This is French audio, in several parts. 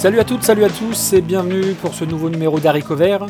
Salut à toutes, salut à tous et bienvenue pour ce nouveau numéro d'Harry Vert.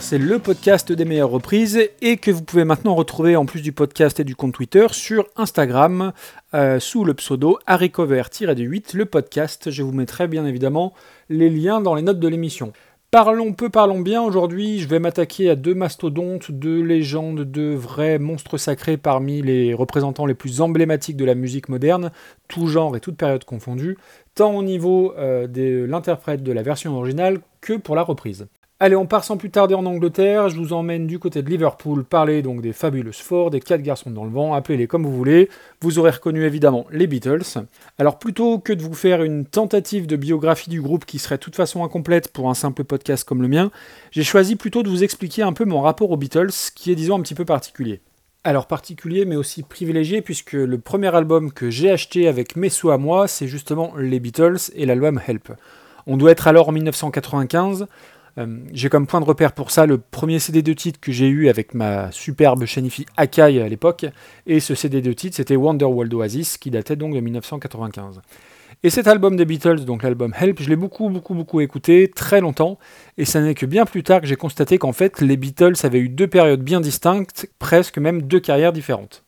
C'est le podcast des meilleures reprises et que vous pouvez maintenant retrouver en plus du podcast et du compte Twitter sur Instagram euh, sous le pseudo haricover-8, le podcast. Je vous mettrai bien évidemment les liens dans les notes de l'émission. Parlons peu, parlons bien. Aujourd'hui, je vais m'attaquer à deux mastodontes, deux légendes, deux vrais monstres sacrés parmi les représentants les plus emblématiques de la musique moderne, tout genre et toute période confondue tant au niveau euh, de l'interprète de la version originale que pour la reprise. Allez, on part sans plus tarder en Angleterre. Je vous emmène du côté de Liverpool parler donc des fabuleuses Ford, des quatre garçons dans le vent, appelez-les comme vous voulez. Vous aurez reconnu évidemment les Beatles. Alors plutôt que de vous faire une tentative de biographie du groupe qui serait de toute façon incomplète pour un simple podcast comme le mien, j'ai choisi plutôt de vous expliquer un peu mon rapport aux Beatles, qui est disons un petit peu particulier alors particulier mais aussi privilégié puisque le premier album que j'ai acheté avec mes sous à moi c'est justement les Beatles et l'album Help. On doit être alors en 1995. Euh, j'ai comme point de repère pour ça le premier CD de titre que j'ai eu avec ma superbe chaîne Akai à l'époque et ce CD de titre c'était Wonderworld Oasis qui datait donc de 1995. Et cet album des Beatles, donc l'album Help, je l'ai beaucoup, beaucoup, beaucoup écouté, très longtemps, et ça n'est que bien plus tard que j'ai constaté qu'en fait, les Beatles avaient eu deux périodes bien distinctes, presque même deux carrières différentes.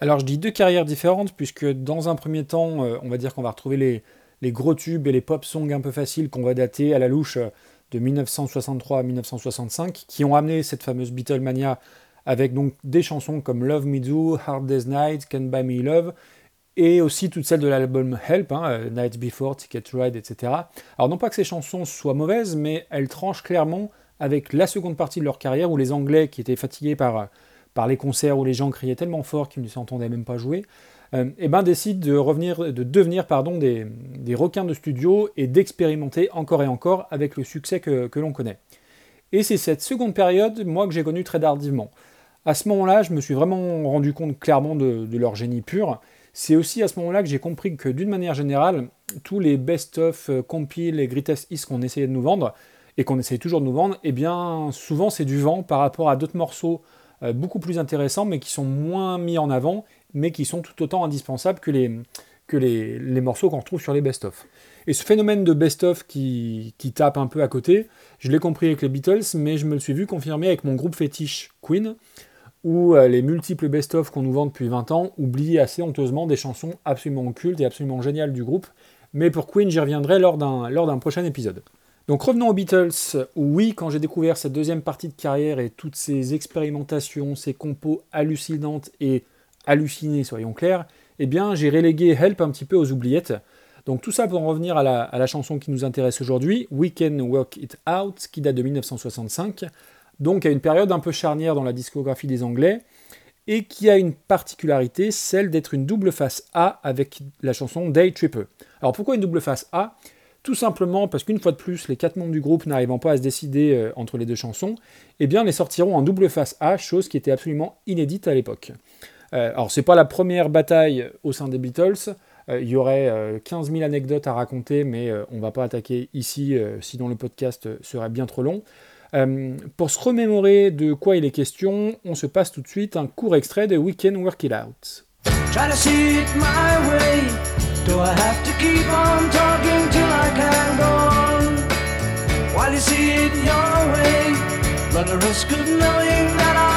Alors je dis deux carrières différentes, puisque dans un premier temps, euh, on va dire qu'on va retrouver les, les, gros tubes et les pop songs un peu faciles qu'on va dater à la louche euh, de 1963 à 1965, qui ont amené cette fameuse Beatlemania avec donc des chansons comme Love Me Do, Hard Day's Night, Can Buy Me Love, et aussi toutes celles de l'album Help, hein, euh, Night Before, Ticket Ride, etc. Alors non pas que ces chansons soient mauvaises, mais elles tranchent clairement avec la seconde partie de leur carrière où les Anglais, qui étaient fatigués par, par les concerts où les gens criaient tellement fort qu'ils ne s'entendaient même pas jouer, euh, eh ben, décident de, revenir, de devenir pardon, des, requins de studio et d'expérimenter encore et encore avec le succès que, l'on connaît. Et c'est cette seconde période, moi, que j'ai connue très tardivement. À ce moment-là, je me suis vraiment rendu compte clairement de, leur génie pur, c'est aussi à ce moment-là que j'ai compris que d'une manière générale, tous les best-of, euh, compiles et greatest hits qu'on essayait de nous vendre, et qu'on essaye toujours de nous vendre, eh bien souvent c'est du vent par rapport à d'autres morceaux euh, beaucoup plus intéressants, mais qui sont moins mis en avant, mais qui sont tout autant indispensables que les, que les, morceaux qu'on retrouve sur les best-of. Et ce phénomène de best-of qui, qui, tape un peu à côté, je l'ai compris avec les Beatles, mais je me le suis vu confirmer avec mon groupe fétiche Queen, où euh, les multiples best-of qu'on nous vend depuis 20 ans oublient assez honteusement des chansons absolument cultes et absolument géniales du groupe. Mais pour Queen, j'y reviendrai lors d'un prochain épisode. Donc revenons aux Beatles. Oui, quand j'ai découvert cette deuxième partie de carrière et toutes ces expérimentations, ces compos hallucinantes et hallucinées, soyons clairs, eh bien j'ai relégué Help un petit peu aux oubliettes. Donc tout ça pour en revenir à la, à la chanson qui nous intéresse aujourd'hui, We Can Work It Out, qui date de 1965 donc à une période un peu charnière dans la discographie des Anglais, et qui a une particularité, celle d'être une double face A avec la chanson Day Tripper. Alors pourquoi une double face A? Tout simplement parce qu'une fois de plus, les quatre membres du groupe n'arrivant pas à se décider euh, entre les deux chansons, eh bien les sortiront en double face A, chose qui était absolument inédite à l'époque. Euh, alors c'est pas la première bataille au sein des Beatles, euh, il y aurait 15 000 anecdotes à raconter, mais on va pas attaquer ici, sinon le podcast serait bien trop long. Euh, pour se remémorer de quoi il est question, on se passe tout de suite un court extrait de We Can Work It Out. Try to see it my way. Do I have to keep on talking till I can go on? While you see it your way, run the risk of knowing that our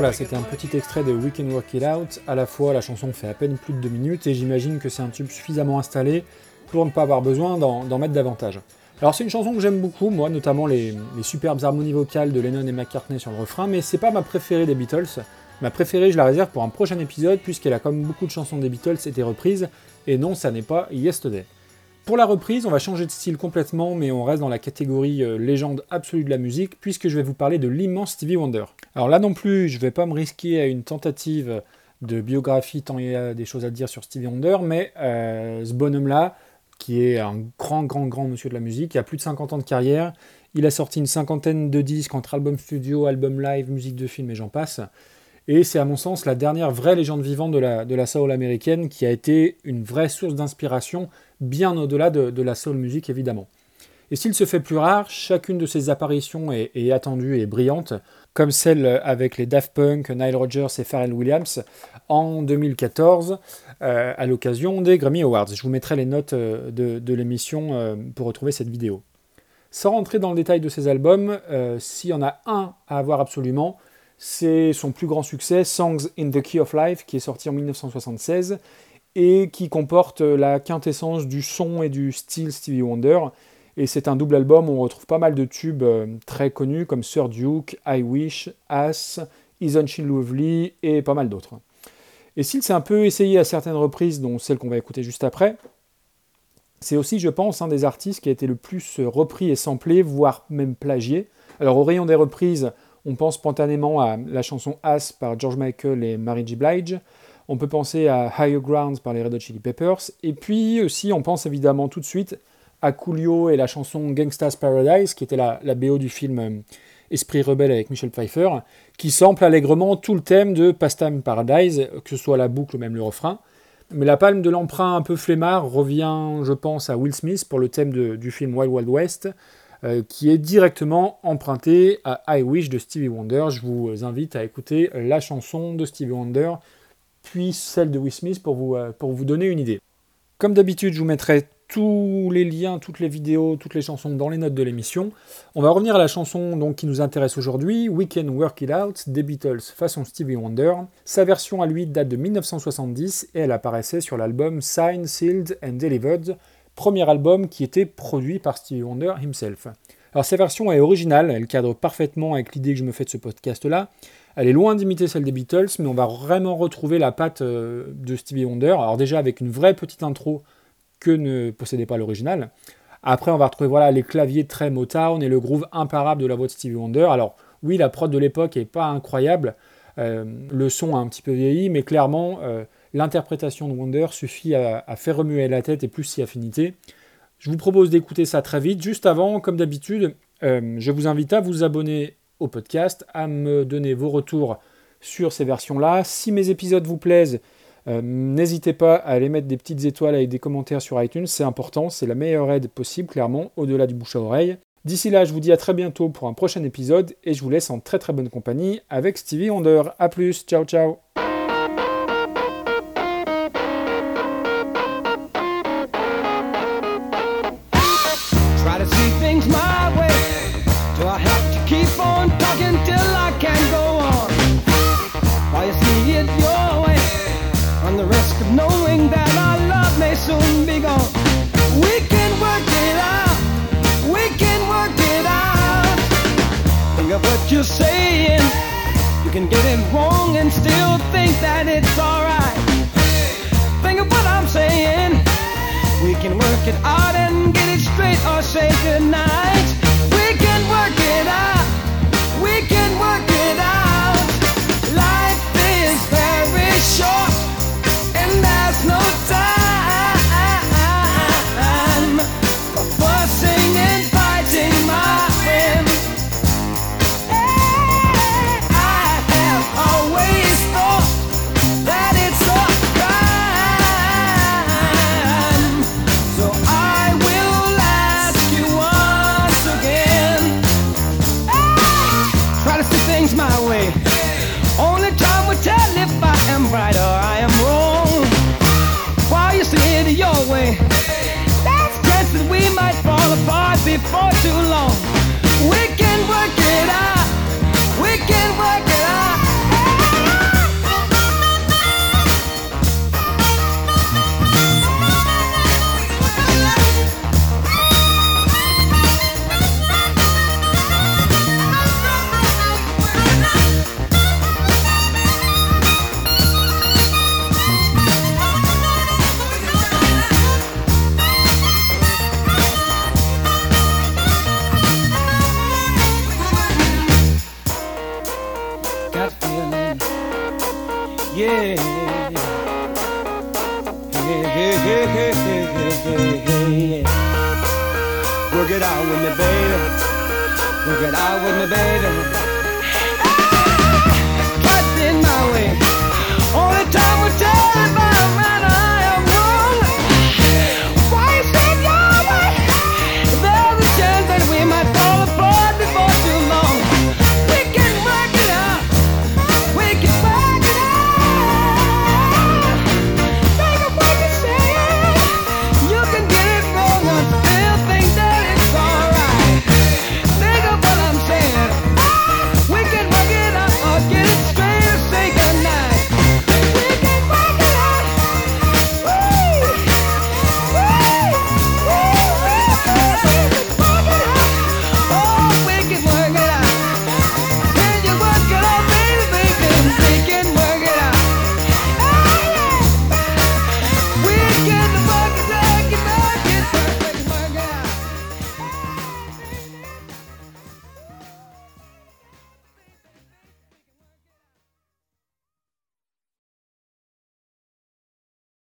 Voilà, c'était un petit extrait de We Can Work It Out. À la fois, la chanson fait à peine plus de deux minutes et j'imagine que c'est un tube suffisamment installé pour ne pas avoir besoin d'en mettre davantage. Alors c'est une chanson que j'aime beaucoup, moi, notamment les, superbes harmonies vocales de Lennon et McCartney sur le refrain, mais c'est pas ma préférée des Beatles. Ma préférée, je la réserve pour un prochain épisode, puisqu'elle a comme beaucoup de chansons des Beatles été reprise, et non, ça n'est pas Yesterday. Pour la reprise, on va changer de style complètement, mais on reste dans la catégorie euh, légende absolue de la musique, puisque je vais vous parler de l'immense Stevie Wonder. Alors là non plus, je ne vais pas me risquer à une tentative de biographie, tant il y a des choses à dire sur Stevie Wonder, mais euh, ce bonhomme-là, qui est un grand, grand, grand monsieur de la musique, qui a plus de 50 ans de carrière, il a sorti une cinquantaine de disques entre album studio, album live, musique de film et j'en passe. Et c'est à mon sens la dernière vraie légende vivante de la, de la soul américaine qui a été une vraie source d'inspiration bien au-delà de, la soul music évidemment. Et s'il se fait plus rare, chacune de ses apparitions est, attendue et brillante, comme celle avec les Daft Punk, Nile Rodgers et Pharrell Williams en 2014 euh, à l'occasion des Grammy Awards. Je vous mettrai les notes euh, de, l'émission euh, pour retrouver cette vidéo. Sans rentrer dans le détail de ces albums, s'il y en a un à avoir absolument, c'est son plus grand succès, Songs in the Key of Life, qui est sorti en 1976 et qui comporte la quintessence du son et du style Stevie Wonder. Et c'est un double album où on retrouve pas mal de tubes très connus comme Sir Duke, I Wish, Ass, Isn't She Lovely et pas mal d'autres. Et s'il s'est un peu essayé à certaines reprises, dont celle qu'on va écouter juste après, c'est aussi, je pense, un des artistes qui a été le plus repris et samplé, voire même plagié. Alors au rayon des reprises, on pense spontanément à la chanson As par George Michael et Mary J. Blige. On peut penser à Higher Ground par les Red Hot Chili Peppers. Et puis aussi, on pense évidemment tout de suite à Coolio et la chanson Gangsta's Paradise, qui était la, BO du film euh, Esprit rebelle avec Michel Pfeiffer, qui sample allègrement tout le thème de Pastime Paradise, que ce soit la boucle ou même le refrain. Mais la palme de l'emprunt un peu flemmard revient, je pense, à Will Smith pour le thème du film Wild Wild West, euh, qui est directement emprunté à I Wish de Stevie Wonder. Je vous invite à écouter la chanson de Stevie Wonder, puis celle de Will Smith pour vous, euh, pour vous donner une idée. Comme d'habitude, je vous mettrai tous les liens, toutes les vidéos, toutes les chansons dans les notes de l'émission. On va revenir à la chanson donc, qui nous intéresse aujourd'hui, We Can Work It Out, des Beatles façon Stevie Wonder. Sa version à lui date de 1970 et elle apparaissait sur l'album Signed, Sealed and Delivered, premier album qui était produit par Stevie Wonder himself. Alors sa version est originale, elle cadre parfaitement avec l'idée que je me fais de ce podcast-là. Elle est loin d'imiter celle des Beatles, mais on va vraiment retrouver la patte euh, de Stevie Wonder. Alors déjà avec une vraie petite intro que ne possédait pas l'original. Après, on va retrouver voilà, les claviers très Motown et le groove imparable de la voix de Stevie Wonder. Alors, oui, la prod de l'époque n'est pas incroyable. Euh, le son a un petit peu vieilli, mais clairement, euh, l'interprétation de Wonder suffit à, faire remuer la tête et plus si affinité. Je vous propose d'écouter ça très vite. Juste avant, comme d'habitude, euh, je vous invite à vous abonner au podcast, à me donner vos retours sur ces versions-là. Si mes épisodes vous plaisent, euh, n'hésitez pas à aller mettre des petites étoiles avec des commentaires sur iTunes, c'est important, c'est la meilleure aide possible, clairement, au-delà du bouche à oreille. D'ici là, je vous dis à très bientôt pour un prochain épisode et je vous laisse en très très bonne compagnie avec Stevie Wonder. A plus, ciao ciao can get it wrong and still think that it's alright. Think of what I'm saying. We can work it out and get it straight or say goodnight. We can work it out. We can work it out. Life is very short and there's no right or I am wrong. While you see it your way, that's chance that we might fall apart before too long. Work it out with me, baby. Work it out with me, baby.